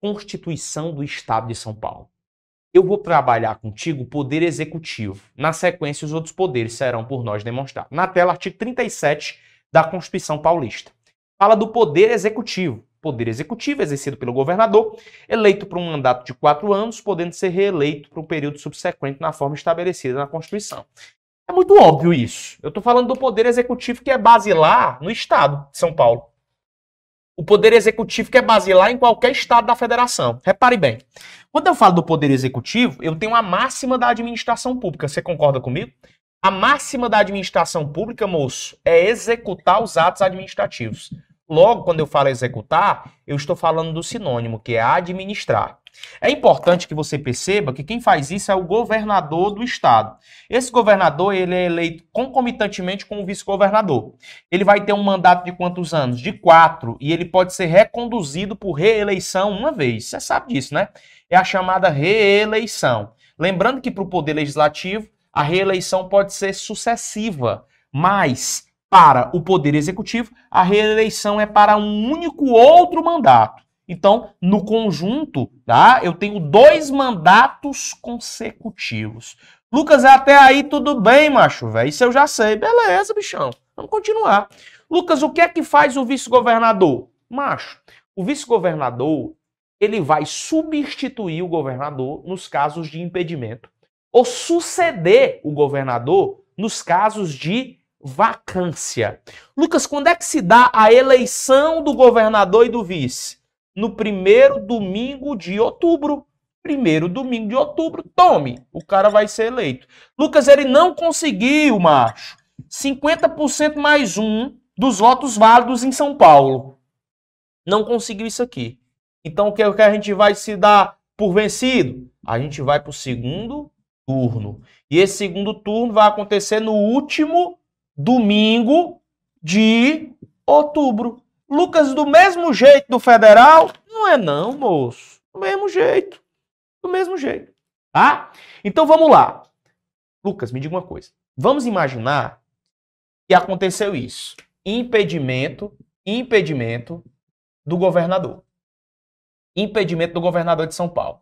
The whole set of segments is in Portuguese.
Constituição do Estado de São Paulo. Eu vou trabalhar contigo o poder executivo. Na sequência, os outros poderes serão por nós demonstrados. Na tela, artigo 37 da Constituição Paulista. Fala do poder executivo. Poder executivo exercido pelo governador, eleito por um mandato de quatro anos, podendo ser reeleito para um período subsequente na forma estabelecida na Constituição. É muito óbvio isso. Eu estou falando do poder executivo que é basilar no Estado de São Paulo. O poder executivo que é basilar em qualquer estado da federação. Repare bem. Quando eu falo do poder executivo, eu tenho a máxima da administração pública. Você concorda comigo? A máxima da administração pública, moço, é executar os atos administrativos. Logo, quando eu falo executar, eu estou falando do sinônimo, que é administrar. É importante que você perceba que quem faz isso é o governador do estado. Esse governador ele é eleito concomitantemente com o vice-governador. Ele vai ter um mandato de quantos anos? De quatro. E ele pode ser reconduzido por reeleição uma vez. Você sabe disso, né? É a chamada reeleição. Lembrando que para o poder legislativo, a reeleição pode ser sucessiva, mas para o Poder Executivo, a reeleição é para um único outro mandato. Então, no conjunto, tá? Eu tenho dois mandatos consecutivos. Lucas, até aí tudo bem, macho, velho. Isso eu já sei. Beleza, bichão. Vamos continuar. Lucas, o que é que faz o vice-governador? Macho, o vice-governador, ele vai substituir o governador nos casos de impedimento ou suceder o governador nos casos de vacância. Lucas, quando é que se dá a eleição do governador e do vice? No primeiro domingo de outubro. Primeiro domingo de outubro, tome, o cara vai ser eleito. Lucas, ele não conseguiu, macho, 50% mais um dos votos válidos em São Paulo. Não conseguiu isso aqui. Então, o que a gente vai se dar por vencido? A gente vai para o segundo turno. E esse segundo turno vai acontecer no último domingo de outubro. Lucas, do mesmo jeito do federal? Não é não, moço. Do mesmo jeito. Do mesmo jeito. Tá? Então vamos lá. Lucas, me diga uma coisa. Vamos imaginar que aconteceu isso. Impedimento, impedimento do governador. Impedimento do governador de São Paulo.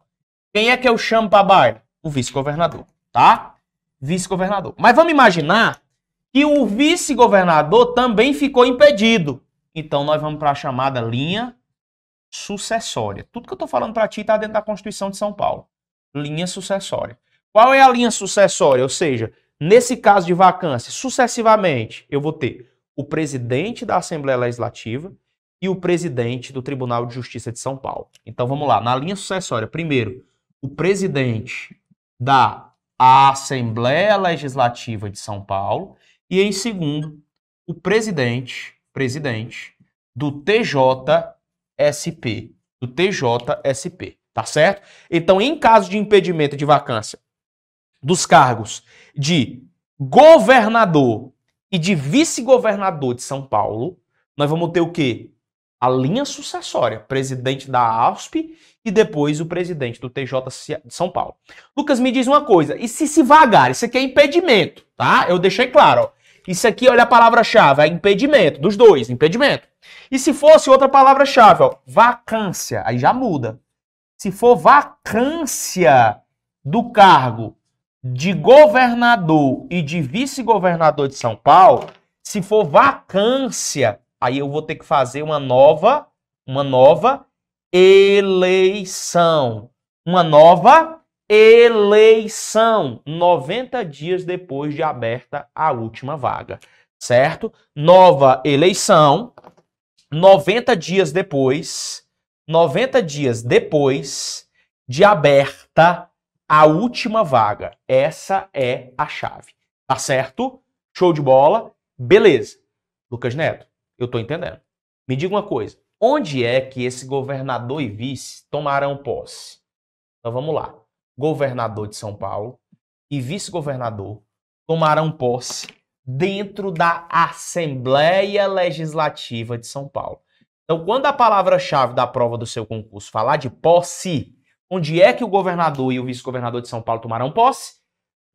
Quem é que eu chamo para baile? O vice-governador, tá? Vice-governador. Mas vamos imaginar que o vice-governador também ficou impedido. Então nós vamos para a chamada linha sucessória. Tudo que eu estou falando para ti está dentro da Constituição de São Paulo. Linha sucessória. Qual é a linha sucessória? Ou seja, nesse caso de vacância, sucessivamente, eu vou ter o presidente da Assembleia Legislativa e o presidente do Tribunal de Justiça de São Paulo. Então vamos lá, na linha sucessória, primeiro, o presidente da Assembleia Legislativa de São Paulo e em segundo, o presidente, presidente do TJSP, do TJSP, tá certo? Então, em caso de impedimento de vacância dos cargos de governador e de vice-governador de São Paulo, nós vamos ter o quê? A linha sucessória, presidente da ASP e depois o presidente do TJ de São Paulo. Lucas, me diz uma coisa, e se se vagar? Isso aqui é impedimento, tá? Eu deixei claro, ó. Isso aqui, olha a palavra-chave, é impedimento, dos dois, impedimento. E se fosse outra palavra-chave, ó, vacância, aí já muda. Se for vacância do cargo de governador e de vice-governador de São Paulo, se for vacância, aí eu vou ter que fazer uma nova, uma nova eleição. Uma nova eleição 90 dias depois de aberta a última vaga, certo? Nova eleição 90 dias depois, 90 dias depois de aberta a última vaga. Essa é a chave. Tá certo? Show de bola? Beleza. Lucas Neto, eu tô entendendo. Me diga uma coisa. Onde é que esse governador e vice tomarão posse? Então vamos lá governador de São Paulo e vice-governador tomarão posse dentro da Assembleia Legislativa de São Paulo. Então, quando a palavra-chave da prova do seu concurso falar de posse, onde é que o governador e o vice-governador de São Paulo tomarão posse?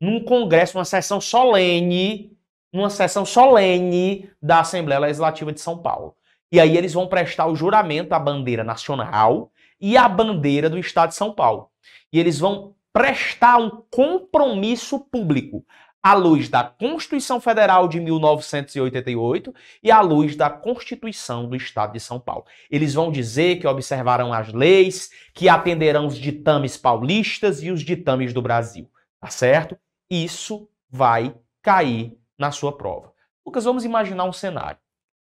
Num congresso, numa sessão solene, numa sessão solene da Assembleia Legislativa de São Paulo. E aí eles vão prestar o juramento à bandeira nacional e a bandeira do Estado de São Paulo. E eles vão prestar um compromisso público à luz da Constituição Federal de 1988 e à luz da Constituição do Estado de São Paulo. Eles vão dizer que observarão as leis, que atenderão os ditames paulistas e os ditames do Brasil, tá certo? Isso vai cair na sua prova. Lucas, vamos imaginar um cenário.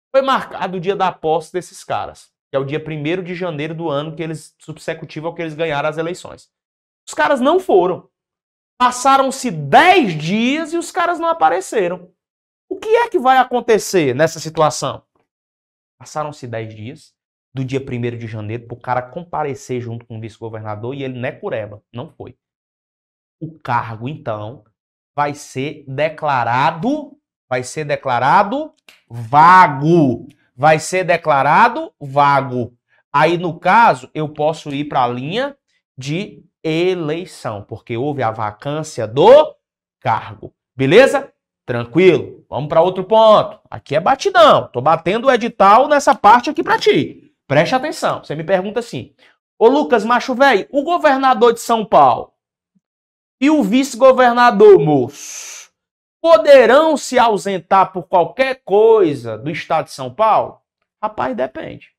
Foi marcado o dia da posse desses caras, que é o dia 1 de janeiro do ano que eles subsecutivo ao que eles ganharam as eleições. Os caras não foram. Passaram-se 10 dias e os caras não apareceram. O que é que vai acontecer nessa situação? Passaram-se 10 dias, do dia 1 de janeiro, para o cara comparecer junto com o vice-governador e ele não é cureba, não foi. O cargo, então, vai ser declarado, vai ser declarado vago. Vai ser declarado vago. Aí, no caso, eu posso ir para a linha de eleição, porque houve a vacância do cargo. Beleza? Tranquilo. Vamos para outro ponto. Aqui é batidão. Tô batendo o edital nessa parte aqui para ti. Preste atenção. Você me pergunta assim: Ô Lucas Macho Velho, o governador de São Paulo e o vice-governador, moço, poderão se ausentar por qualquer coisa do estado de São Paulo? Rapaz, depende.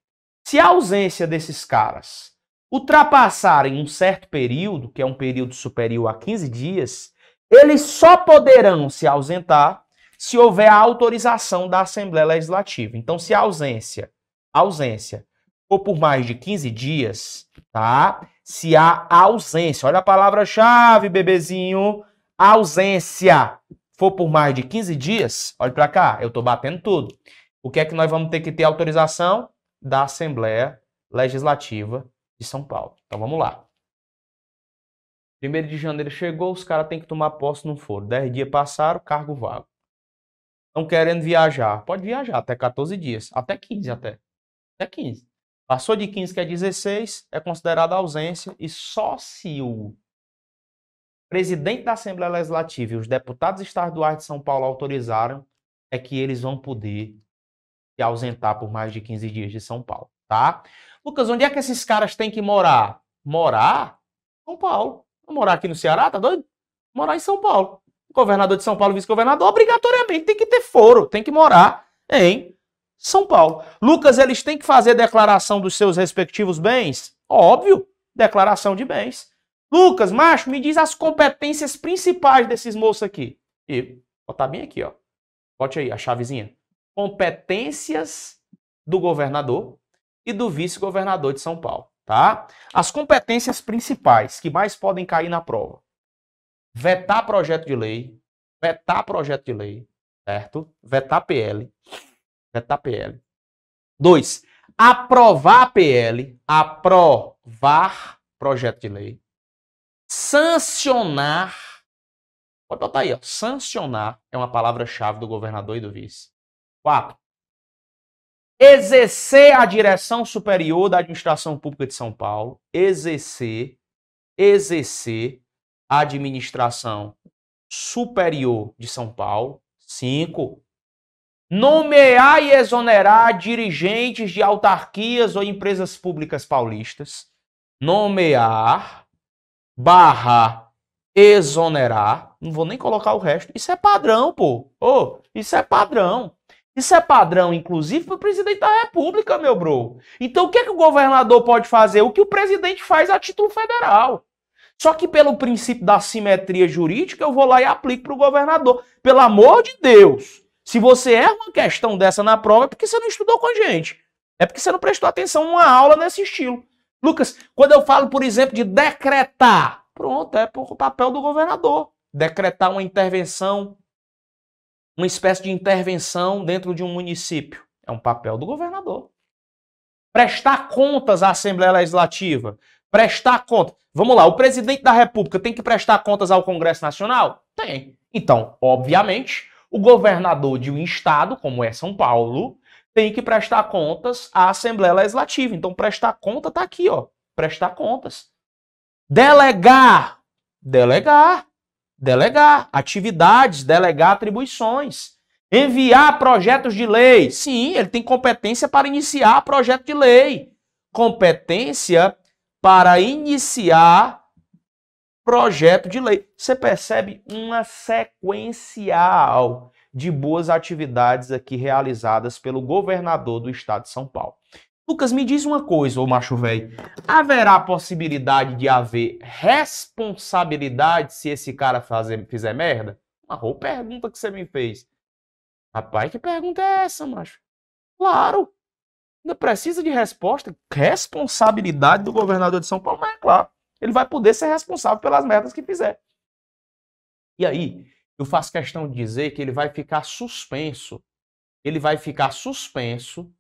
Se a ausência desses caras ultrapassarem um certo período, que é um período superior a 15 dias, eles só poderão se ausentar se houver a autorização da Assembleia Legislativa. Então, se a ausência, ausência for por mais de 15 dias, tá? Se há ausência, olha a palavra-chave, bebezinho, ausência for por mais de 15 dias, olha para cá, eu tô batendo tudo. O que é que nós vamos ter que ter autorização da Assembleia Legislativa de São Paulo. Então vamos lá. Primeiro de janeiro chegou, os caras têm que tomar posse, não foram. Dez dias passaram, cargo vago. Estão querendo viajar. Pode viajar até 14 dias. Até 15 até. Até 15. Passou de 15, que é 16, é considerada ausência. E só se o presidente da Assembleia Legislativa e os deputados estaduais de São Paulo autorizaram, é que eles vão poder se ausentar por mais de 15 dias de São Paulo, tá? Lucas, onde é que esses caras têm que morar? Morar? São Paulo. Morar aqui no Ceará, tá doido? Morar em São Paulo. governador de São Paulo, vice-governador, obrigatoriamente tem que ter foro, tem que morar em São Paulo. Lucas, eles têm que fazer declaração dos seus respectivos bens? Óbvio, declaração de bens. Lucas, macho, me diz as competências principais desses moços aqui. E botar bem aqui, ó. Bote aí a chavezinha. Competências do governador e do vice-governador de São Paulo, tá? As competências principais que mais podem cair na prova: vetar projeto de lei, vetar projeto de lei, certo? Vetar PL, vetar PL. Dois, aprovar PL, aprovar projeto de lei, sancionar, pode botar aí, ó, sancionar é uma palavra-chave do governador e do vice. Quatro, exercer a direção superior da administração pública de São Paulo, exercer, exercer a administração superior de São Paulo. Cinco, nomear e exonerar dirigentes de autarquias ou empresas públicas paulistas. Nomear, barra, exonerar. Não vou nem colocar o resto. Isso é padrão, pô. Oh, isso é padrão. Isso é padrão, inclusive, para o presidente da República, meu bro. Então, o que, é que o governador pode fazer? O que o presidente faz a título federal. Só que, pelo princípio da simetria jurídica, eu vou lá e aplico para o governador. Pelo amor de Deus! Se você erra uma questão dessa na prova, é porque você não estudou com a gente. É porque você não prestou atenção numa aula nesse estilo. Lucas, quando eu falo, por exemplo, de decretar, pronto, é por papel do governador. Decretar uma intervenção uma espécie de intervenção dentro de um município. É um papel do governador. Prestar contas à Assembleia Legislativa. Prestar contas. Vamos lá, o presidente da República tem que prestar contas ao Congresso Nacional? Tem. Então, obviamente, o governador de um estado, como é São Paulo, tem que prestar contas à Assembleia Legislativa. Então, prestar conta está aqui, ó. Prestar contas. Delegar. Delegar delegar atividades, delegar atribuições. Enviar projetos de lei. Sim, ele tem competência para iniciar projeto de lei. Competência para iniciar projeto de lei. Você percebe uma sequencial de boas atividades aqui realizadas pelo governador do estado de São Paulo. Lucas, me diz uma coisa, ô macho velho. Haverá possibilidade de haver responsabilidade se esse cara fazer, fizer merda? Uma boa pergunta que você me fez. Rapaz, que pergunta é essa, macho? Claro. Ainda precisa de resposta. Responsabilidade do governador de São Paulo, mas é claro. Ele vai poder ser responsável pelas merdas que fizer. E aí, eu faço questão de dizer que ele vai ficar suspenso. Ele vai ficar suspenso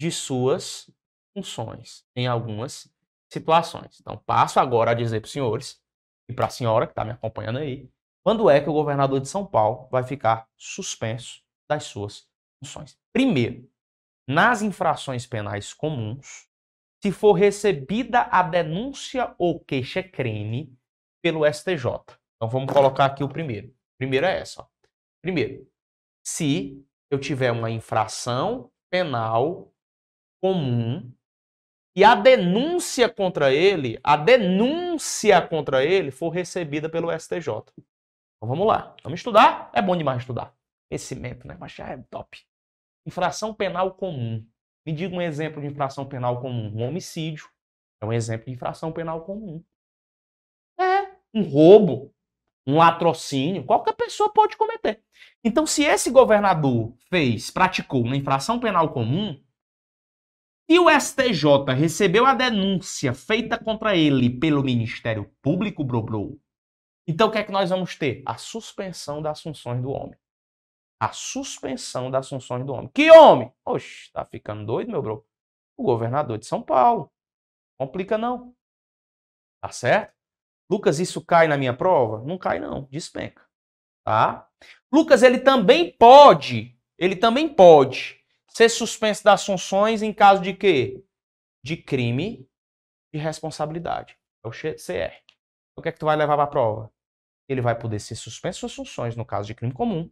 de suas funções em algumas situações. Então, passo agora a dizer para os senhores e para a senhora que está me acompanhando aí, quando é que o governador de São Paulo vai ficar suspenso das suas funções. Primeiro, nas infrações penais comuns, se for recebida a denúncia ou queixa-crime pelo STJ. Então vamos colocar aqui o primeiro. Primeiro é essa. Ó. Primeiro, se eu tiver uma infração penal comum e a denúncia contra ele, a denúncia contra ele for recebida pelo STJ. Então vamos lá. Vamos estudar? É bom demais estudar. Conhecimento, né? Mas já é top. Infração penal comum. Me diga um exemplo de infração penal comum. Um homicídio é um exemplo de infração penal comum. É, um roubo, um latrocínio, qualquer pessoa pode cometer. Então, se esse governador fez, praticou uma infração penal comum, e o STJ recebeu a denúncia feita contra ele pelo Ministério Público, Brobrou, então o que é que nós vamos ter? A suspensão das funções do homem a suspensão das funções do homem. Que homem? Oxe, tá ficando doido, meu bro? O governador de São Paulo. Complica não. Tá certo? Lucas, isso cai na minha prova? Não cai não, despenca. Tá? Lucas, ele também pode, ele também pode ser suspenso das funções em caso de quê? De crime de responsabilidade. É o CR. O que é que tu vai levar para a prova? Ele vai poder ser suspenso das funções no caso de crime comum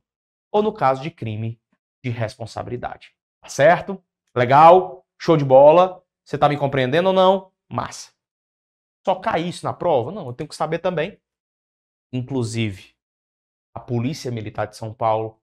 ou no caso de crime de responsabilidade. Tá certo? Legal? Show de bola? Você tá me compreendendo ou não? Massa. Só cair isso na prova? Não, eu tenho que saber também. Inclusive, a Polícia Militar de São Paulo,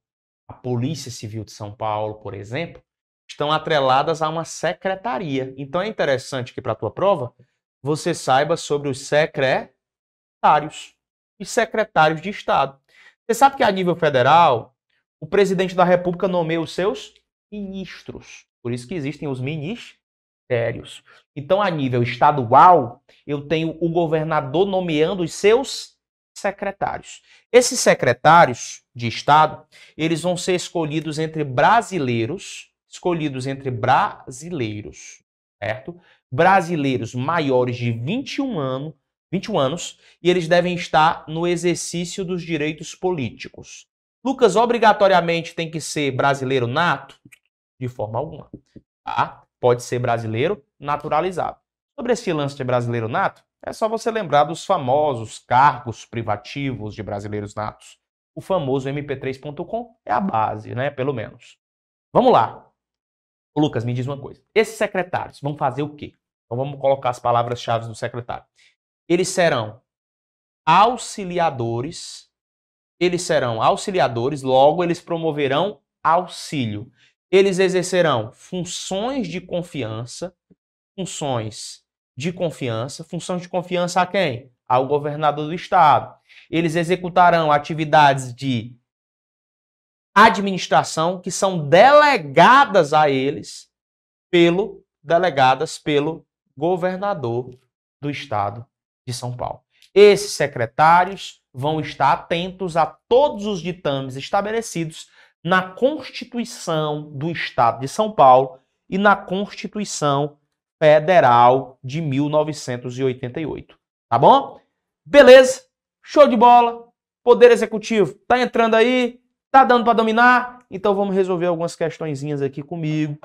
a Polícia Civil de São Paulo, por exemplo, estão atreladas a uma secretaria. Então é interessante que para a tua prova você saiba sobre os secretários e secretários de Estado. Você sabe que a nível federal o presidente da República nomeia os seus ministros. Por isso que existem os ministérios. Então, a nível estadual, eu tenho o governador nomeando os seus secretários. Esses secretários de Estado, eles vão ser escolhidos entre brasileiros, escolhidos entre brasileiros, certo? Brasileiros maiores de 21 anos, 21 anos, e eles devem estar no exercício dos direitos políticos. Lucas obrigatoriamente tem que ser brasileiro nato? De forma alguma. Tá? Pode ser brasileiro naturalizado. Sobre esse lance de brasileiro nato, é só você lembrar dos famosos cargos privativos de brasileiros natos. O famoso mp3.com é a base, né? Pelo menos. Vamos lá. Lucas, me diz uma coisa. Esses secretários vão fazer o quê? Então vamos colocar as palavras-chave do secretário. Eles serão auxiliadores eles serão auxiliadores, logo eles promoverão auxílio. Eles exercerão funções de confiança, funções de confiança, funções de confiança a quem? Ao governador do estado. Eles executarão atividades de administração que são delegadas a eles pelo delegadas pelo governador do estado de São Paulo. Esses secretários vão estar atentos a todos os ditames estabelecidos na Constituição do Estado de São Paulo e na Constituição Federal de 1988. Tá bom? Beleza? Show de bola. Poder Executivo, tá entrando aí? Tá dando para dominar? Então vamos resolver algumas questõezinhas aqui comigo,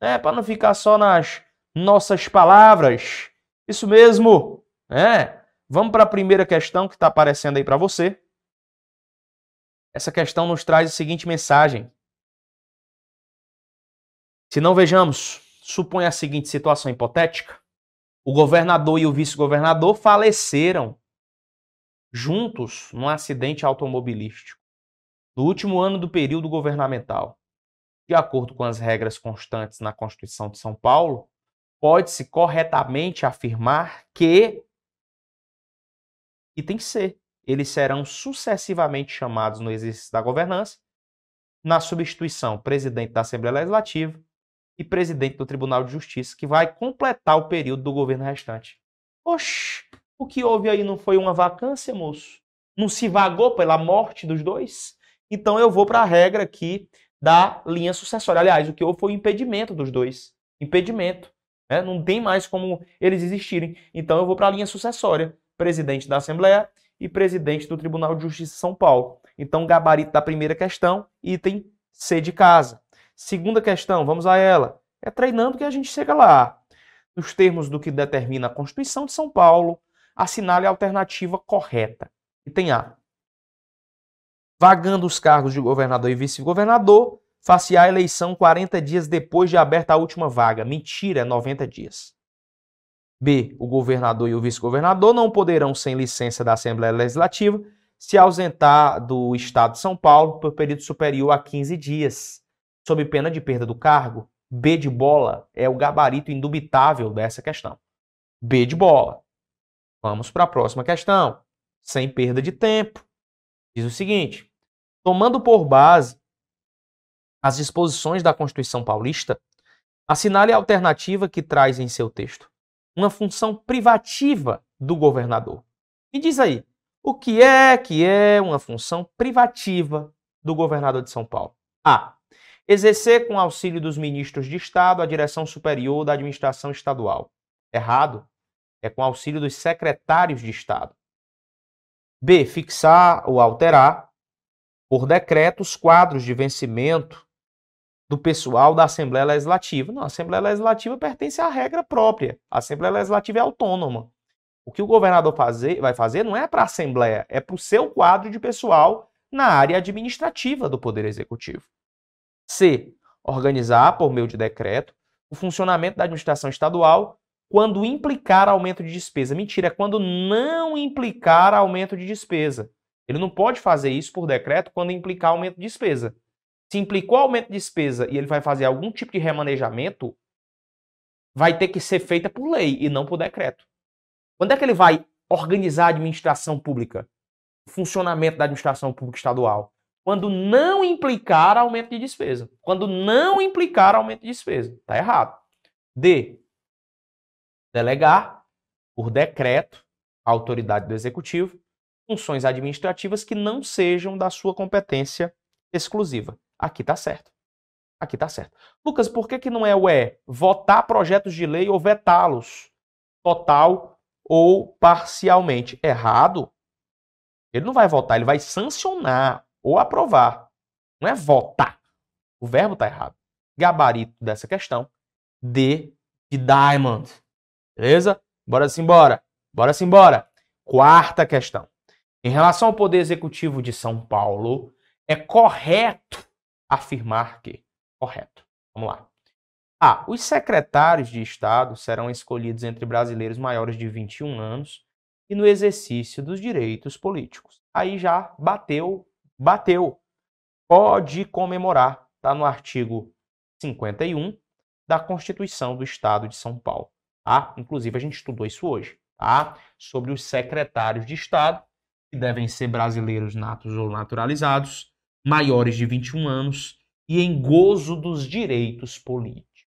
né? Para não ficar só nas nossas palavras. Isso mesmo, é. Vamos para a primeira questão que está aparecendo aí para você. Essa questão nos traz a seguinte mensagem. Se não vejamos, suponha a seguinte situação hipotética. O governador e o vice-governador faleceram juntos num acidente automobilístico no último ano do período governamental. De acordo com as regras constantes na Constituição de São Paulo, pode-se corretamente afirmar que item C, eles serão sucessivamente chamados no exercício da governança, na substituição presidente da Assembleia Legislativa e presidente do Tribunal de Justiça, que vai completar o período do governo restante. Oxi, o que houve aí não foi uma vacância, moço? Não se vagou pela morte dos dois? Então eu vou para a regra aqui da linha sucessória. Aliás, o que houve foi o impedimento dos dois. Impedimento. Né? Não tem mais como eles existirem. Então eu vou para a linha sucessória. Presidente da Assembleia e presidente do Tribunal de Justiça de São Paulo. Então, gabarito da primeira questão, item C de casa. Segunda questão, vamos a ela. É treinando que a gente chega lá. Nos termos do que determina a Constituição de São Paulo, assinale a alternativa correta. Item A. Vagando os cargos de governador e vice-governador, face a eleição 40 dias depois de aberta a última vaga. Mentira, é 90 dias. B. O governador e o vice-governador não poderão, sem licença da Assembleia Legislativa, se ausentar do Estado de São Paulo por período superior a 15 dias, sob pena de perda do cargo. B de bola é o gabarito indubitável dessa questão. B de bola. Vamos para a próxima questão, sem perda de tempo. Diz o seguinte: tomando por base as disposições da Constituição Paulista, assinale a alternativa que traz em seu texto uma função privativa do governador. Me diz aí, o que é que é uma função privativa do governador de São Paulo? A. Exercer com auxílio dos ministros de Estado a direção superior da administração estadual. Errado. É com auxílio dos secretários de Estado. B. Fixar ou alterar, por decreto, os quadros de vencimento do pessoal da Assembleia Legislativa. Não, a Assembleia Legislativa pertence à regra própria. A Assembleia Legislativa é autônoma. O que o governador fazer, vai fazer não é para a Assembleia, é para o seu quadro de pessoal na área administrativa do Poder Executivo. C. Organizar, por meio de decreto, o funcionamento da administração estadual quando implicar aumento de despesa. Mentira, é quando não implicar aumento de despesa. Ele não pode fazer isso por decreto quando implicar aumento de despesa. Se implicou aumento de despesa e ele vai fazer algum tipo de remanejamento, vai ter que ser feita por lei e não por decreto. Quando é que ele vai organizar a administração pública? O funcionamento da administração pública estadual? Quando não implicar aumento de despesa. Quando não implicar aumento de despesa. Está errado. D. Delegar, por decreto, a autoridade do executivo, funções administrativas que não sejam da sua competência exclusiva. Aqui está certo. Aqui está certo. Lucas, por que, que não é o E? Votar projetos de lei ou vetá-los? Total ou parcialmente. Errado. Ele não vai votar, ele vai sancionar ou aprovar. Não é votar. O verbo está errado. Gabarito dessa questão. D de Diamond. Beleza? Bora simbora. Bora simbora. Quarta questão. Em relação ao Poder Executivo de São Paulo, é correto afirmar que. Correto. Vamos lá. A. Os secretários de Estado serão escolhidos entre brasileiros maiores de 21 anos e no exercício dos direitos políticos. Aí já bateu, bateu. Pode comemorar. Está no artigo 51 da Constituição do Estado de São Paulo. Tá? Inclusive, a gente estudou isso hoje. Tá? Sobre os secretários de Estado, que devem ser brasileiros natos ou naturalizados, maiores de 21 anos e em gozo dos direitos políticos.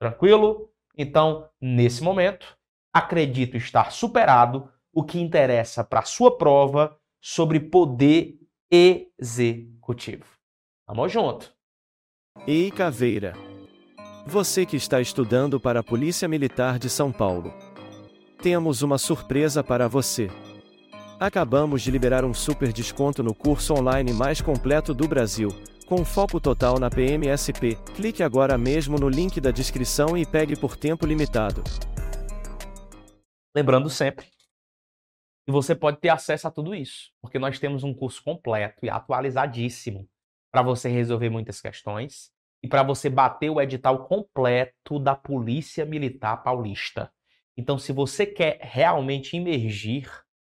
Tranquilo? Então, nesse momento, acredito estar superado o que interessa para a sua prova sobre poder executivo. Tamo junto. Ei, Caveira. Você que está estudando para a Polícia Militar de São Paulo. Temos uma surpresa para você. Acabamos de liberar um super desconto no curso online mais completo do Brasil com foco total na PMSP, clique agora mesmo no link da descrição e pegue por tempo limitado. Lembrando sempre que você pode ter acesso a tudo isso, porque nós temos um curso completo e atualizadíssimo para você resolver muitas questões e para você bater o edital completo da Polícia Militar Paulista. Então, se você quer realmente imergir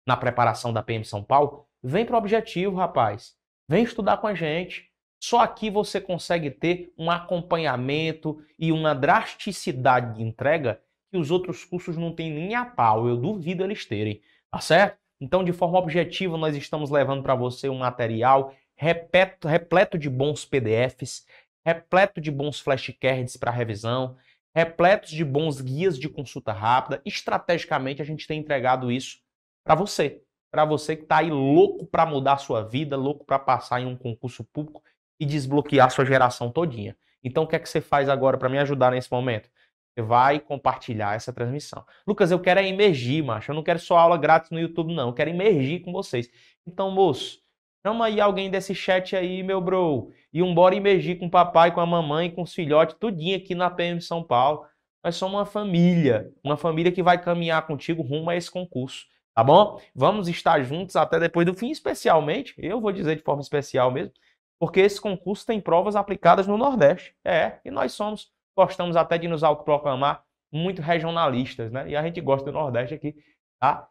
na preparação da PM São Paulo, vem para o objetivo, rapaz. Vem estudar com a gente. Só aqui você consegue ter um acompanhamento e uma drasticidade de entrega que os outros cursos não têm nem a pau. Eu duvido eles terem, tá certo? Então, de forma objetiva, nós estamos levando para você um material repleto, repleto de bons PDFs, repleto de bons flashcards para revisão, repletos de bons guias de consulta rápida. Estrategicamente, a gente tem entregado isso para você. Para você que está aí louco para mudar a sua vida, louco para passar em um concurso público e desbloquear sua geração todinha. Então, o que é que você faz agora para me ajudar nesse momento? Você vai compartilhar essa transmissão. Lucas, eu quero é emergir, macho. Eu não quero só aula grátis no YouTube, não. Eu quero emergir com vocês. Então, moço, chama aí alguém desse chat aí, meu bro. E um bora emergir com o papai, com a mamãe, com os filhotes, tudinho aqui na PM São Paulo. Nós somos uma família. Uma família que vai caminhar contigo rumo a esse concurso. Tá bom? Vamos estar juntos até depois do fim, especialmente. Eu vou dizer de forma especial mesmo porque esse concurso tem provas aplicadas no Nordeste. É, e nós somos, gostamos até de nos autoproclamar muito regionalistas, né? E a gente gosta do Nordeste aqui, tá?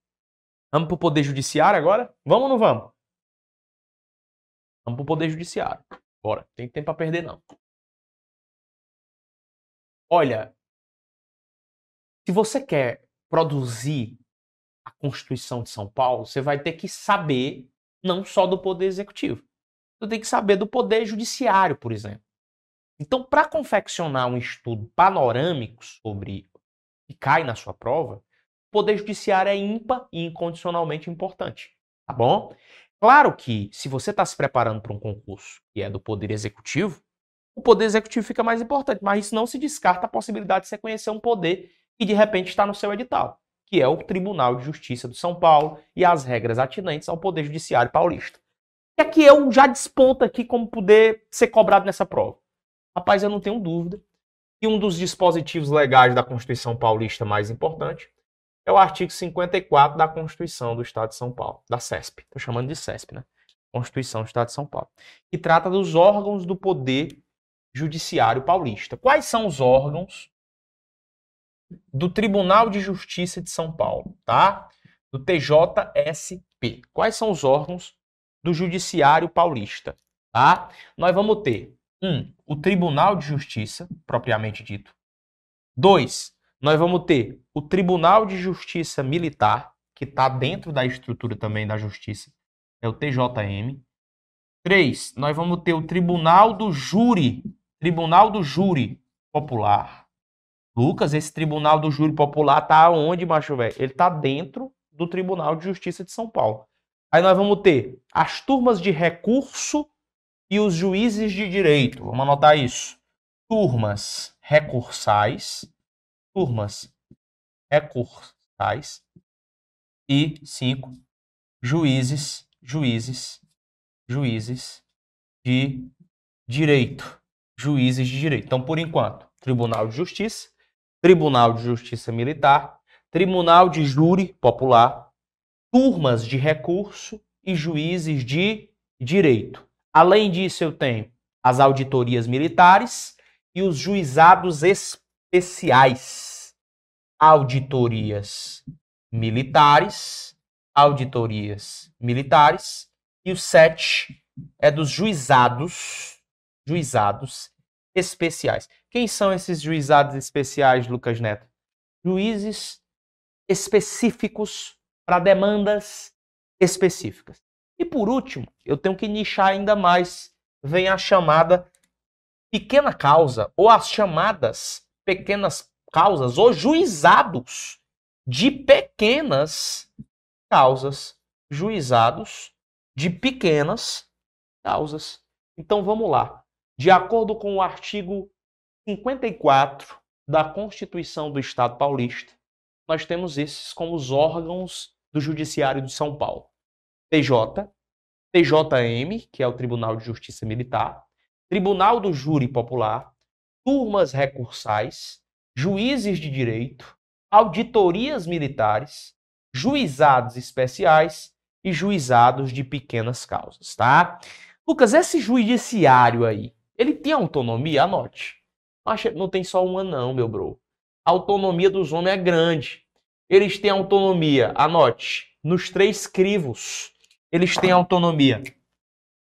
Vamos para o Poder Judiciário agora? Vamos ou não vamos? Vamos para o Poder Judiciário. Bora, tem tempo para perder não. Olha, se você quer produzir a Constituição de São Paulo, você vai ter que saber não só do Poder Executivo tu tem que saber do poder judiciário, por exemplo. Então, para confeccionar um estudo panorâmico sobre o que cai na sua prova, o poder judiciário é ímpar e incondicionalmente importante, tá bom? Claro que se você está se preparando para um concurso que é do poder executivo, o poder executivo fica mais importante, mas isso não se descarta a possibilidade de você conhecer um poder que de repente está no seu edital, que é o Tribunal de Justiça de São Paulo e as regras atinentes ao Poder Judiciário Paulista que é que eu já desponto aqui como poder ser cobrado nessa prova? Rapaz, eu não tenho dúvida que um dos dispositivos legais da Constituição Paulista mais importante é o artigo 54 da Constituição do Estado de São Paulo, da CESP. Estou chamando de CESP, né? Constituição do Estado de São Paulo. Que trata dos órgãos do poder judiciário paulista. Quais são os órgãos do Tribunal de Justiça de São Paulo, tá? Do TJSP. Quais são os órgãos do Judiciário Paulista. Tá? Nós vamos ter, um, o Tribunal de Justiça, propriamente dito. Dois, nós vamos ter o Tribunal de Justiça Militar, que está dentro da estrutura também da Justiça, é o TJM. Três, nós vamos ter o Tribunal do Júri, Tribunal do Júri Popular. Lucas, esse Tribunal do Júri Popular tá onde, macho velho? Ele tá dentro do Tribunal de Justiça de São Paulo. Aí nós vamos ter as turmas de recurso e os juízes de direito. Vamos anotar isso. Turmas recursais, turmas recursais e cinco juízes, juízes, juízes de direito, juízes de direito. Então, por enquanto, Tribunal de Justiça, Tribunal de Justiça Militar, Tribunal de Júri Popular, turmas de recurso e juízes de direito. Além disso, eu tenho as auditorias militares e os juizados especiais. Auditorias militares, auditorias militares e o sete é dos juizados, juizados especiais. Quem são esses juizados especiais, Lucas Neto? Juízes específicos para demandas específicas. E por último, eu tenho que nichar ainda mais, vem a chamada pequena causa, ou as chamadas pequenas causas, ou juizados de pequenas causas. Juizados de pequenas causas. Então vamos lá. De acordo com o artigo 54 da Constituição do Estado Paulista, nós temos esses como os órgãos do Judiciário de São Paulo. TJ, TJM, que é o Tribunal de Justiça Militar, Tribunal do Júri Popular, turmas recursais, juízes de direito, auditorias militares, juizados especiais e juizados de pequenas causas, tá? Lucas, esse judiciário aí, ele tem autonomia? Anote. Não tem só uma não, meu bro. A autonomia dos homens é grande. eles têm autonomia, anote, nos três crivos. Eles têm autonomia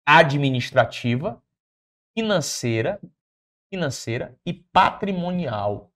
administrativa, financeira, financeira e patrimonial.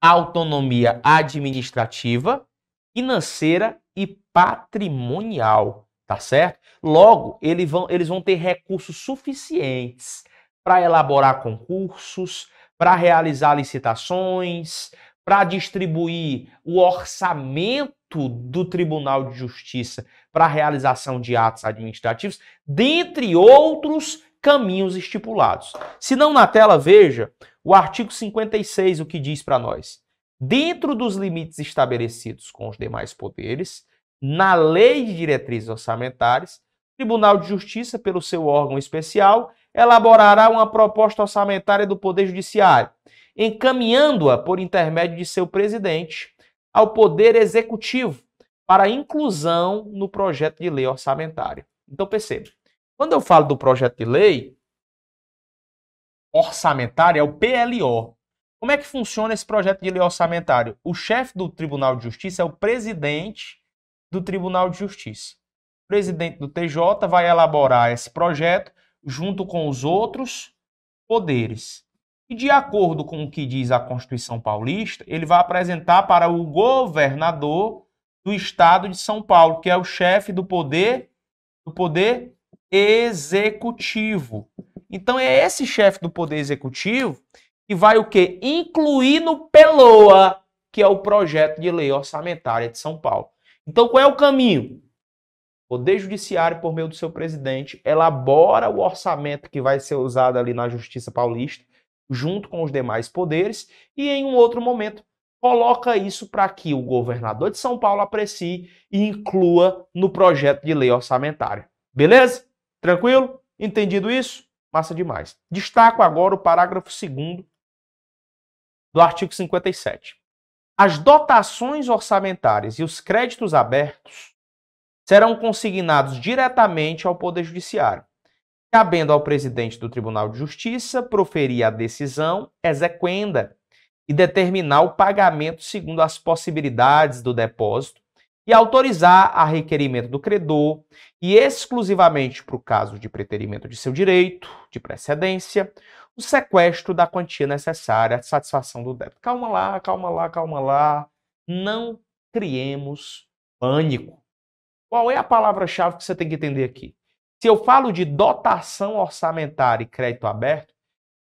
Autonomia administrativa, financeira e patrimonial, tá certo? Logo, eles vão, eles vão ter recursos suficientes para elaborar concursos, para realizar licitações, para distribuir o orçamento do Tribunal de Justiça para realização de atos administrativos, dentre outros caminhos estipulados. Se não na tela, veja o artigo 56, o que diz para nós. Dentro dos limites estabelecidos com os demais poderes, na Lei de Diretrizes Orçamentárias, o Tribunal de Justiça, pelo seu órgão especial, elaborará uma proposta orçamentária do Poder Judiciário, encaminhando-a por intermédio de seu presidente ao Poder Executivo para inclusão no projeto de lei orçamentária. Então perceba, quando eu falo do projeto de lei orçamentária, é o PLO. Como é que funciona esse projeto de lei orçamentário? O chefe do Tribunal de Justiça é o presidente do Tribunal de Justiça. O presidente do TJ vai elaborar esse projeto junto com os outros poderes. E de acordo com o que diz a Constituição Paulista, ele vai apresentar para o governador do estado de São Paulo, que é o chefe do poder do poder executivo. Então é esse chefe do poder executivo que vai o quê? Incluir no PELOA, que é o projeto de lei orçamentária de São Paulo. Então qual é o caminho? Poder Judiciário, por meio do seu presidente, elabora o orçamento que vai ser usado ali na Justiça Paulista, junto com os demais poderes, e em um outro momento coloca isso para que o governador de São Paulo aprecie e inclua no projeto de lei orçamentária. Beleza? Tranquilo? Entendido isso? Massa demais. Destaco agora o parágrafo 2 do artigo 57. As dotações orçamentárias e os créditos abertos serão consignados diretamente ao Poder Judiciário, cabendo ao presidente do Tribunal de Justiça proferir a decisão exequenda e determinar o pagamento segundo as possibilidades do depósito e autorizar a requerimento do credor e exclusivamente para o caso de preterimento de seu direito, de precedência, o sequestro da quantia necessária à satisfação do débito. Calma lá, calma lá, calma lá. Não criemos pânico. Qual é a palavra-chave que você tem que entender aqui? Se eu falo de dotação orçamentária e crédito aberto,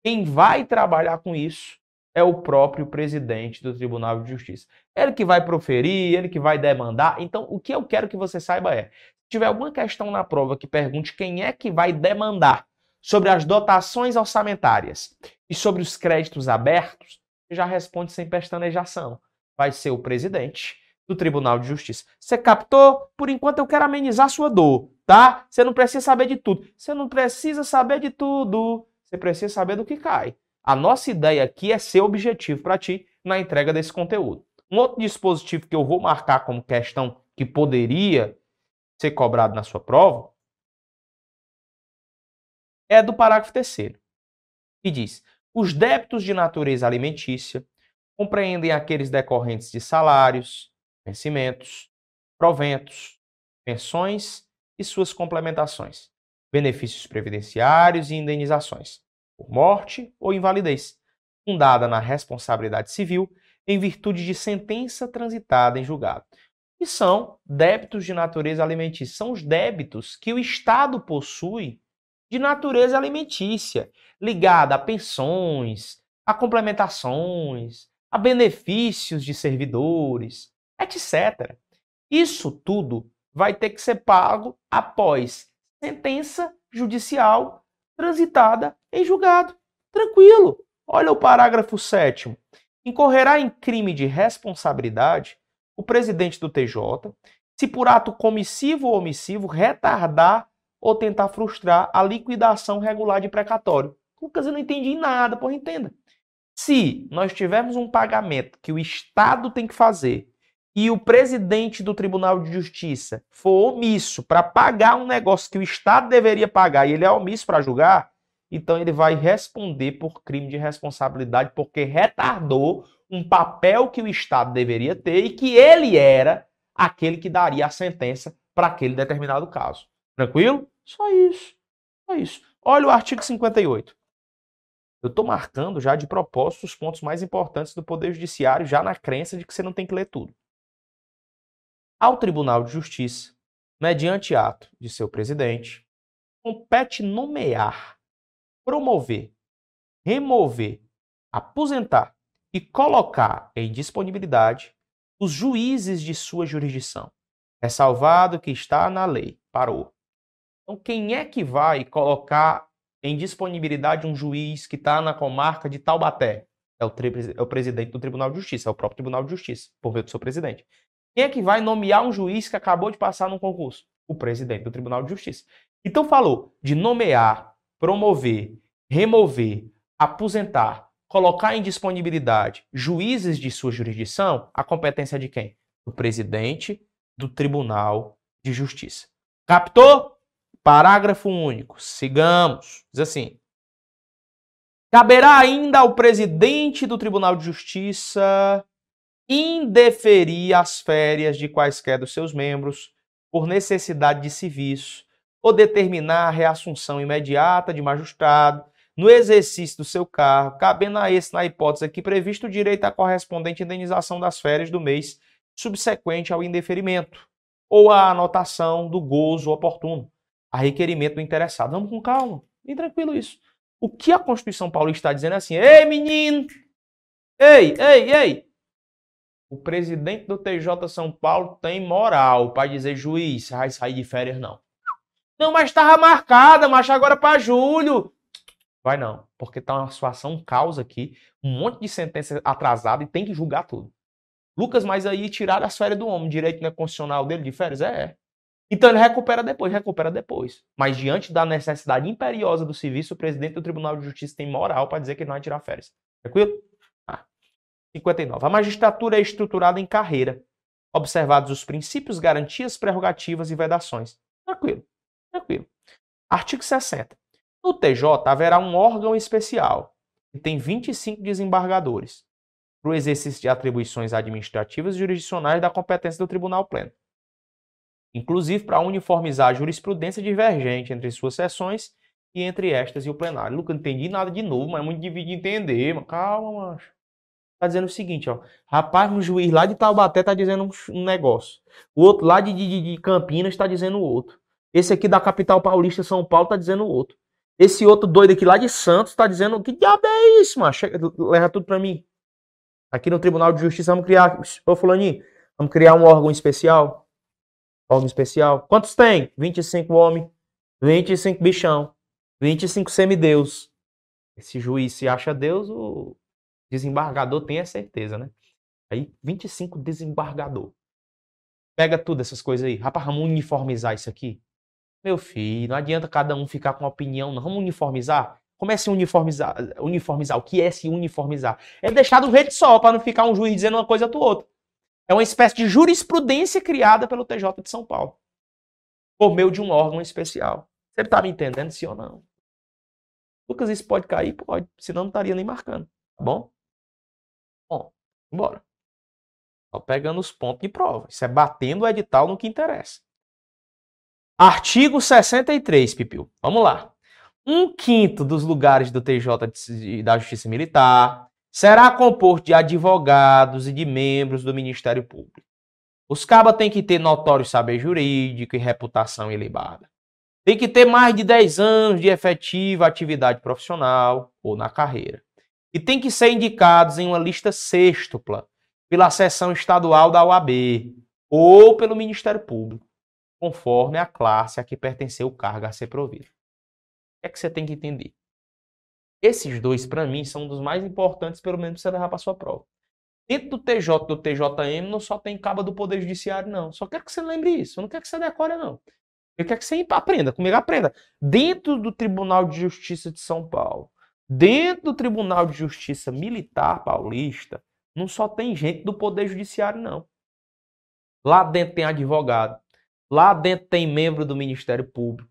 quem vai trabalhar com isso é o próprio presidente do Tribunal de Justiça. Ele que vai proferir, ele que vai demandar. Então, o que eu quero que você saiba é: se tiver alguma questão na prova que pergunte quem é que vai demandar sobre as dotações orçamentárias e sobre os créditos abertos, já responde sem pestanejação. Vai ser o presidente do Tribunal de Justiça. Você captou? Por enquanto eu quero amenizar sua dor, tá? Você não precisa saber de tudo. Você não precisa saber de tudo. Você precisa saber do que cai. A nossa ideia aqui é ser objetivo para ti na entrega desse conteúdo. Um outro dispositivo que eu vou marcar como questão que poderia ser cobrado na sua prova é do parágrafo terceiro, que diz: os débitos de natureza alimentícia compreendem aqueles decorrentes de salários, vencimentos, proventos, pensões e suas complementações, benefícios previdenciários e indenizações, por morte ou invalidez, fundada na responsabilidade civil em virtude de sentença transitada em julgado. E são débitos de natureza alimentícia, são os débitos que o Estado possui de natureza alimentícia, ligada a pensões, a complementações, a benefícios de servidores, etc. Isso tudo vai ter que ser pago após sentença judicial transitada em julgado. Tranquilo. Olha o parágrafo 7. Incorrerá em crime de responsabilidade o presidente do TJ se por ato comissivo ou omissivo retardar ou tentar frustrar a liquidação regular de precatório. Lucas, eu não entendi nada, porra, entenda. Se nós tivermos um pagamento que o Estado tem que fazer e o presidente do Tribunal de Justiça for omisso para pagar um negócio que o Estado deveria pagar e ele é omisso para julgar, então ele vai responder por crime de responsabilidade porque retardou um papel que o Estado deveria ter e que ele era aquele que daria a sentença para aquele determinado caso. Tranquilo? Só isso. Só isso. Olha o artigo 58. Eu estou marcando já de propósito os pontos mais importantes do Poder Judiciário, já na crença de que você não tem que ler tudo. Ao Tribunal de Justiça, mediante ato de seu presidente, compete nomear, promover, remover, aposentar e colocar em disponibilidade os juízes de sua jurisdição. É salvado que está na lei. Parou. Então, quem é que vai colocar em disponibilidade um juiz que está na comarca de Taubaté? É o, é o, presidente do Tribunal de Justiça, é o próprio Tribunal de Justiça, por meio do seu presidente. Quem é que vai nomear um juiz que acabou de passar num concurso? O presidente do Tribunal de Justiça. Então falou de nomear, promover, remover, aposentar, colocar em disponibilidade juízes de sua jurisdição, a competência de quem? Do presidente do Tribunal de Justiça. Captou? Parágrafo único. Sigamos. Diz assim: Caberá ainda ao presidente do Tribunal de Justiça indeferir as férias de quaisquer dos seus membros por necessidade de serviço ou determinar a reassunção imediata de magistrado no exercício do seu cargo, cabendo a esse, na hipótese aqui prevista, o direito à correspondente indenização das férias do mês subsequente ao indeferimento, ou à anotação do gozo oportuno, a requerimento do interessado. Vamos com calma, bem tranquilo isso. O que a Constituição Paulista está dizendo é assim: ei, menino! Ei, ei, ei! O presidente do TJ São Paulo tem moral para dizer, juiz, vai sair de férias não. Não, mas estava marcada, mas agora para julho. Vai não, porque tá uma situação causa aqui, um monte de sentença atrasada e tem que julgar tudo. Lucas, mas aí tirar as férias do homem, direito não é constitucional dele de férias? É. Então ele recupera depois, recupera depois. Mas diante da necessidade imperiosa do serviço, o presidente do Tribunal de Justiça tem moral para dizer que não vai tirar férias. Tranquilo? Ah. 59. A magistratura é estruturada em carreira, observados os princípios, garantias, prerrogativas e vedações. Tranquilo. Tranquilo. Artigo 60. No TJ haverá um órgão especial, que tem 25 desembargadores, para o exercício de atribuições administrativas e jurisdicionais da competência do Tribunal Pleno. Inclusive para uniformizar a jurisprudência divergente entre suas sessões e entre estas e o plenário. Nunca entendi nada de novo, mas é muito difícil de entender. Mas calma, macho. Tá dizendo o seguinte, ó. Rapaz, um juiz lá de Taubaté tá dizendo um, negócio. O outro lá de, de, de Campinas está dizendo outro. Esse aqui da capital paulista, São Paulo, tá dizendo outro. Esse outro doido aqui lá de Santos tá dizendo: que diabo é isso, mano? Leva tudo pra mim. Aqui no Tribunal de Justiça vamos criar. Ô, Fulaninho, vamos criar um órgão especial. Órgão especial. Quantos tem? 25 homens, 25 bichão, 25 semideus. Esse juiz se acha Deus, o desembargador tem a certeza, né? Aí, 25 desembargador. Pega tudo essas coisas aí. Rapaz, vamos uniformizar isso aqui. Meu filho, não adianta cada um ficar com opinião, não. Vamos uniformizar? Comece a uniformizar. Uniformizar. O que é se uniformizar? É deixar do jeito só, para não ficar um juiz dizendo uma coisa do outro. É uma espécie de jurisprudência criada pelo TJ de São Paulo. Por meio de um órgão especial. Você está me entendendo, sim ou não? Lucas, isso pode cair? Pode. Senão não estaria nem marcando. Tá bom? Bora. Só pegando os pontos de prova. Isso é batendo o edital no que interessa. Artigo 63, Pipiu. Vamos lá. Um quinto dos lugares do TJ da Justiça Militar será composto de advogados e de membros do Ministério Público. Os cabas têm que ter notório saber jurídico e reputação ilibada. Tem que ter mais de 10 anos de efetiva atividade profissional ou na carreira. E tem que ser indicados em uma lista sextupla pela seção estadual da OAB ou pelo Ministério Público conforme a classe a que pertenceu o cargo a ser provido. O que é que você tem que entender? Esses dois, para mim, são um dos mais importantes, pelo menos, para você levar para sua prova. Dentro do TJ do TJM não só tem caba do Poder Judiciário, não. Só quero que você lembre isso. Eu não quero que você decore, não. Eu quero que você aprenda, comigo aprenda. Dentro do Tribunal de Justiça de São Paulo, dentro do Tribunal de Justiça Militar Paulista, não só tem gente do Poder Judiciário, não. Lá dentro tem advogado, Lá dentro tem membro do Ministério Público.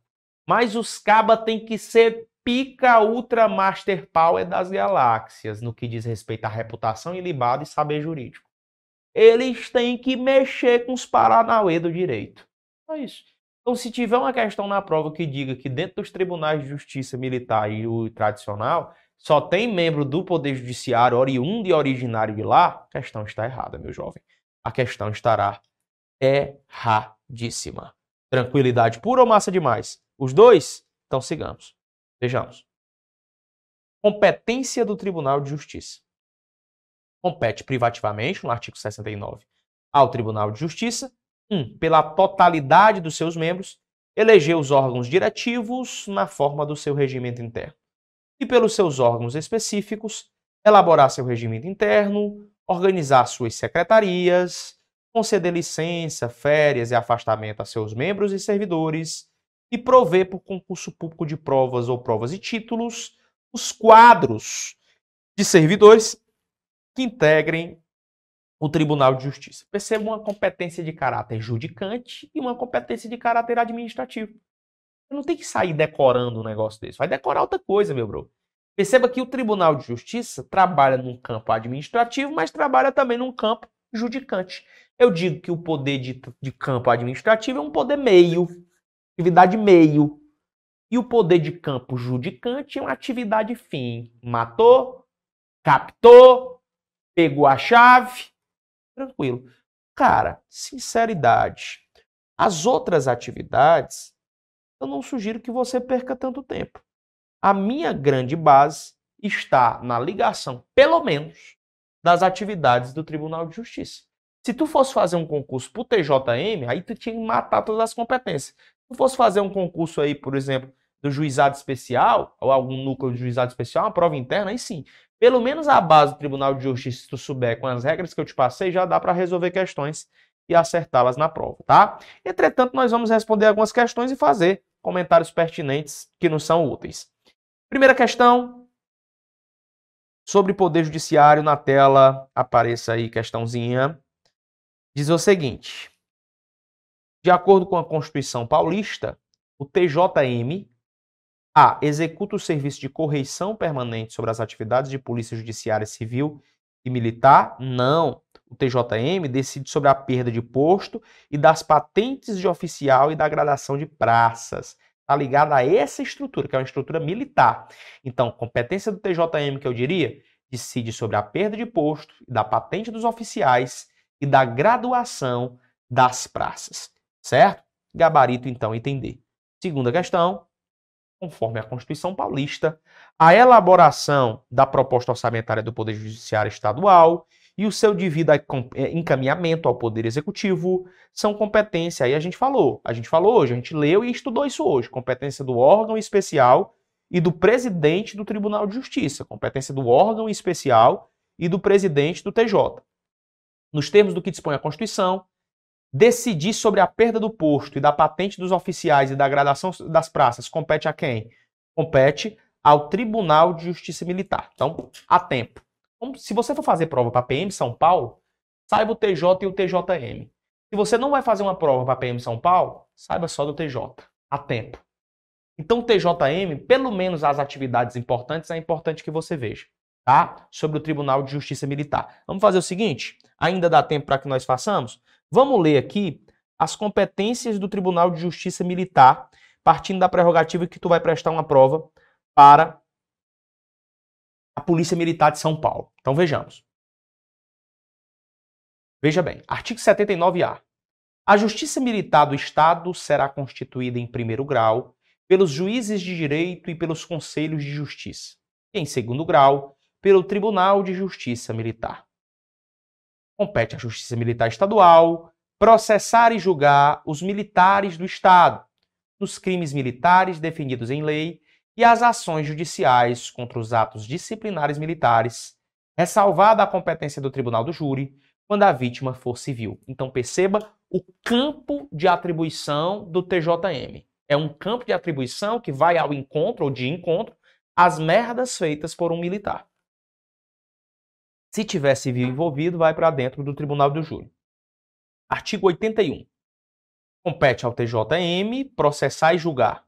Mas os cabas têm que ser pica ultra master power das galáxias no que diz respeito à reputação ilibada e saber jurídico. Eles têm que mexer com os paranauê do direito. Só isso. Então, se tiver uma questão na prova que diga que dentro dos tribunais de justiça militar e o tradicional só tem membro do Poder Judiciário oriundo e originário de lá, a questão está errada, meu jovem. A questão estará erradíssima. Tranquilidade pura ou massa demais? Os dois? Então sigamos. Vejamos. Competência do Tribunal de Justiça. Compete privativamente, no artigo 69, ao Tribunal de Justiça, um, pela totalidade dos seus membros, eleger os órgãos diretivos na forma do seu regimento interno. E pelos seus órgãos específicos, elaborar seu regimento interno, organizar suas secretarias, conceder licença, férias e afastamento a seus membros e servidores e prover por concurso público de provas ou provas e títulos os quadros de servidores que integrem o Tribunal de Justiça. Perceba uma competência de caráter judicante e uma competência de caráter administrativo. Você não tem que sair decorando um negócio desse. Vai decorar outra coisa, meu bro. Perceba que o Tribunal de Justiça trabalha num campo administrativo, mas trabalha também num campo judicante. Eu digo que o poder de, de campo administrativo é um poder meio, atividade meio. E o poder de campo judicante é uma atividade fim. Matou, captou, pegou a chave, tranquilo. Cara, sinceridade. As outras atividades eu não sugiro que você perca tanto tempo. A minha grande base está na ligação, pelo menos, das atividades do Tribunal de Justiça. Se tu fosse fazer um concurso para o TJM, aí tu tinha que matar todas as competências. Se tu fosse fazer um concurso aí, por exemplo, do juizado especial, ou algum núcleo de juizado especial, uma prova interna, aí sim. Pelo menos a base do Tribunal de Justiça, se tu souber com as regras que eu te passei, já dá para resolver questões e acertá-las na prova, tá? Entretanto, nós vamos responder algumas questões e fazer comentários pertinentes que nos são úteis. Primeira questão sobre poder judiciário na tela, apareça aí questãozinha. Diz o seguinte: De acordo com a Constituição Paulista, o TJM a. Executa o serviço de correição permanente sobre as atividades de polícia judiciária civil e militar? Não. O TJM decide sobre a perda de posto e das patentes de oficial e da gradação de praças. Está ligado a essa estrutura, que é uma estrutura militar. Então, competência do TJM, que eu diria, decide sobre a perda de posto da patente dos oficiais e da graduação das praças. Certo? Gabarito, então, entender. Segunda questão, conforme a Constituição Paulista, a elaboração da proposta orçamentária do Poder Judiciário Estadual e o seu devido é, encaminhamento ao Poder Executivo são competência. Aí a gente falou, a gente falou hoje, a gente leu e estudou isso hoje. Competência do órgão especial e do presidente do Tribunal de Justiça. Competência do órgão especial e do presidente do TJ. Nos termos do que dispõe a Constituição, decidir sobre a perda do posto e da patente dos oficiais e da gradação das praças compete a quem? Compete ao Tribunal de Justiça Militar. Então, há tempo. Então, se você for fazer prova para PM São Paulo, saiba o TJ e o TJM. Se você não vai fazer uma prova para PM São Paulo, saiba só do TJ. Há tempo. Então, o TJM, pelo menos as atividades importantes, é importante que você veja, tá? Sobre o Tribunal de Justiça Militar. Vamos fazer o seguinte? Ainda dá tempo para que nós façamos? Vamos ler aqui as competências do Tribunal de Justiça Militar, partindo da prerrogativa que tu vai prestar uma prova para a Polícia Militar de São Paulo. Então vejamos. Veja bem, artigo 79A. A Justiça Militar do Estado será constituída em primeiro grau pelos juízes de direito e pelos conselhos de justiça, e em segundo grau, pelo Tribunal de Justiça Militar. Compete à Justiça Militar Estadual processar e julgar os militares do Estado nos crimes militares definidos em lei e as ações judiciais contra os atos disciplinares militares, ressalvada a competência do tribunal do júri quando a vítima for civil. Então perceba o campo de atribuição do TJM. É um campo de atribuição que vai ao encontro ou de encontro às merdas feitas por um militar. Se tiver civil envolvido, vai para dentro do tribunal do júri. Artigo 81. Compete ao TJM processar e julgar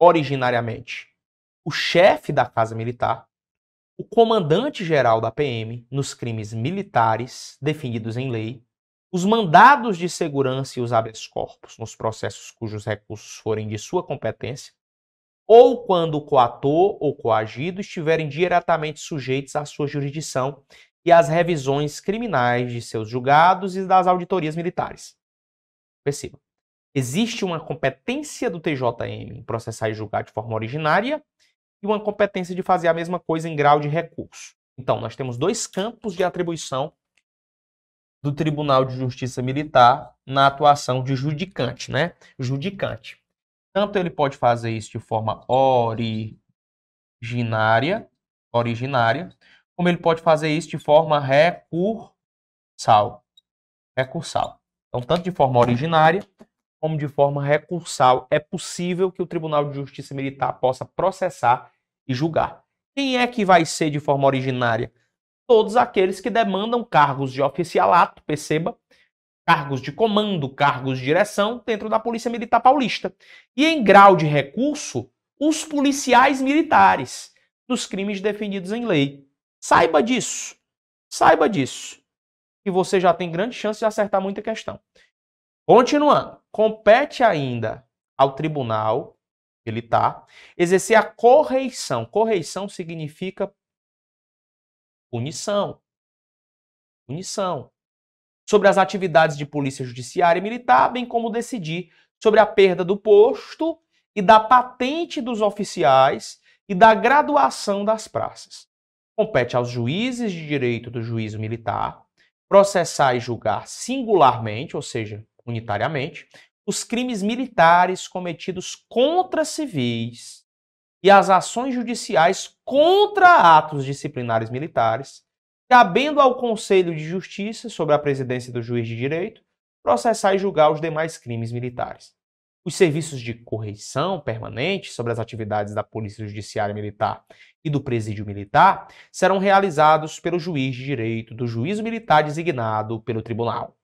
originariamente o chefe da Casa Militar, o comandante-geral da PM nos crimes militares definidos em lei, os mandados de segurança e os habeas corpus nos processos cujos recursos forem de sua competência, ou quando o coator ou coagido estiverem diretamente sujeitos à sua jurisdição e às revisões criminais de seus julgados e das auditorias militares. Perceba. Existe uma competência do TJM em processar e julgar de forma originária e uma competência de fazer a mesma coisa em grau de recurso. Então, nós temos dois campos de atribuição do Tribunal de Justiça Militar na atuação de judicante, né? Judicante. Tanto ele pode fazer isso de forma originária, originária, como ele pode fazer isso de forma recursal. Recursal. Então, tanto de forma originária como de forma recursal, é possível que o Tribunal de Justiça Militar possa processar e julgar. Quem é que vai ser de forma originária? Todos aqueles que demandam cargos de oficialato, perceba, cargos de comando, cargos de direção dentro da Polícia Militar Paulista. E em grau de recurso, os policiais militares dos crimes definidos em lei. Saiba disso. Saiba disso. E você já tem grande chance de acertar muita questão. Continuando, compete ainda ao tribunal militar exercer a correição. Correição significa punição. Punição sobre as atividades de polícia judiciária e militar, bem como decidir sobre a perda do posto e da patente dos oficiais e da graduação das praças. Compete aos juízes de direito do juízo militar processar e julgar singularmente, ou seja, unitariamente, os crimes militares cometidos contra civis e as ações judiciais contra atos disciplinares militares cabendo ao Conselho de Justiça, sobre a presidência do juiz de direito, processar e julgar os demais crimes militares. Os serviços de correição permanente sobre as atividades da Polícia Judiciária Militar e do Presídio Militar serão realizados pelo juiz de direito do juízo militar designado pelo tribunal.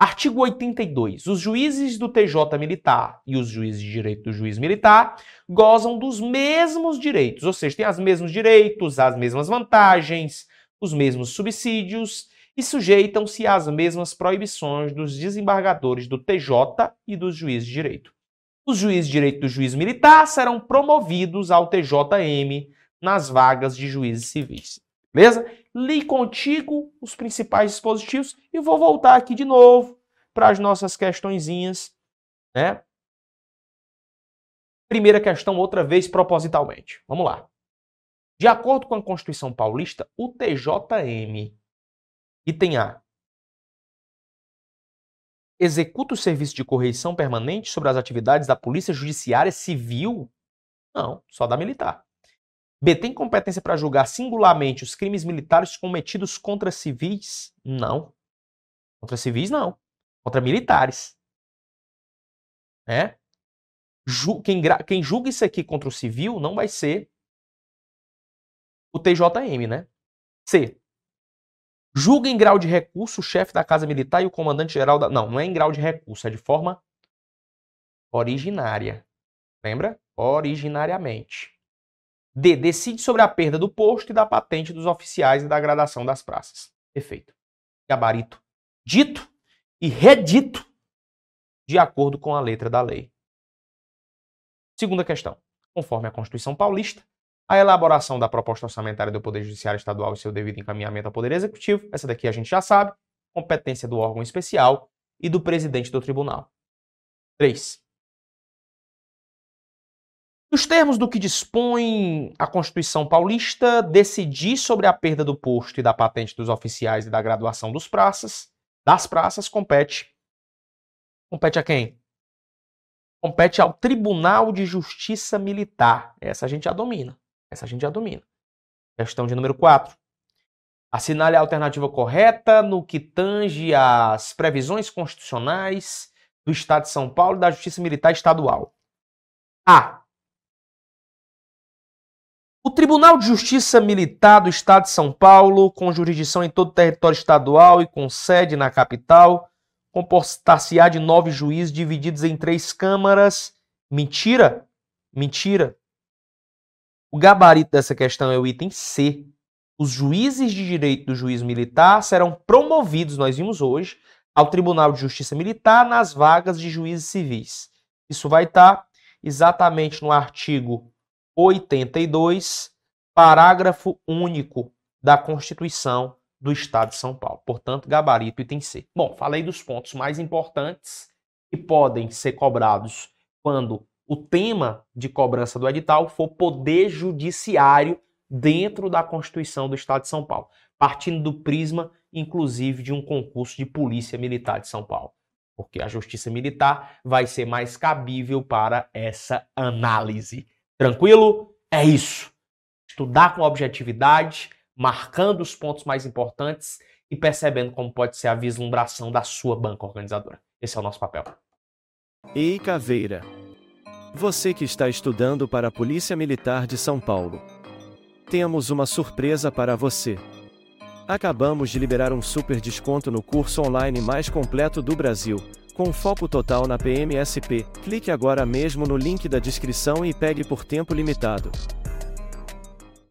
Artigo 82. Os juízes do TJ Militar e os juízes de direito do juiz militar gozam dos mesmos direitos, ou seja, têm os mesmos direitos, as mesmas vantagens, os mesmos subsídios e sujeitam-se às mesmas proibições dos desembargadores do TJ e dos juízes de direito. Os juízes de direito do juízo militar serão promovidos ao TJM nas vagas de juízes civis. Beleza? Li contigo os principais dispositivos e vou voltar aqui de novo para as nossas questõezinhas, né? Primeira questão outra vez propositalmente. Vamos lá. De acordo com a Constituição Paulista, o TJM, item A, executa o serviço de correição permanente sobre as atividades da Polícia Judiciária Civil? Não, só da militar. B. Tem competência para julgar singularmente os crimes militares cometidos contra civis? Não. Contra civis, não. Contra militares. É? Quem, quem julga isso aqui contra o civil não vai ser o TJM, né? C. Julga em grau de recurso o chefe da Casa Militar e o comandante-geral da. Não, não é em grau de recurso, é de forma originária. Lembra? Originariamente. D. Decide sobre a perda do posto e da patente dos oficiais e da gradação das praças. Perfeito. Gabarito. Dito e redito de acordo com a letra da lei. Segunda questão. Conforme a Constituição Paulista, a elaboração da proposta orçamentária do Poder Judiciário Estadual e seu devido encaminhamento ao Poder Executivo, essa daqui a gente já sabe, competência do órgão especial e do presidente do tribunal. 3. Nos termos do que dispõe a Constituição Paulista, decidir sobre a perda do posto e da patente dos oficiais e da graduação dos praças, das praças compete compete a quem? Compete ao Tribunal de Justiça Militar. Essa a gente já domina. Essa a gente já domina. Questão de número 4. Assinale a alternativa correta no que tange às previsões constitucionais do Estado de São Paulo e da Justiça Militar Estadual. A. O Tribunal de Justiça Militar do Estado de São Paulo, com jurisdição em todo o território estadual e com sede na capital, comportar-se-á de nove juízes divididos em três câmaras. Mentira? Mentira. O gabarito dessa questão é o item C. Os juízes de direito do juiz militar serão promovidos, nós vimos hoje, ao Tribunal de Justiça Militar nas vagas de juízes civis. Isso vai estar exatamente no artigo 82, parágrafo único da Constituição do Estado de São Paulo. Portanto, gabarito item C. Bom, falei dos pontos mais importantes que podem ser cobrados quando o tema de cobrança do edital for poder judiciário dentro da Constituição do Estado de São Paulo, partindo do prisma, inclusive, de um concurso de Polícia Militar de São Paulo. Porque a Justiça Militar vai ser mais cabível para essa análise. Tranquilo? É isso. Estudar com objetividade, marcando os pontos mais importantes e percebendo como pode ser a vislumbração da sua banca organizadora. Esse é o nosso papel. Ei, Caveira! Você que está estudando para a Polícia Militar de São Paulo. Temos uma surpresa para você. Acabamos de liberar um super desconto no curso online mais completo do Brasil, com foco total na PMSP. Clique agora mesmo no link da descrição e pegue por tempo limitado.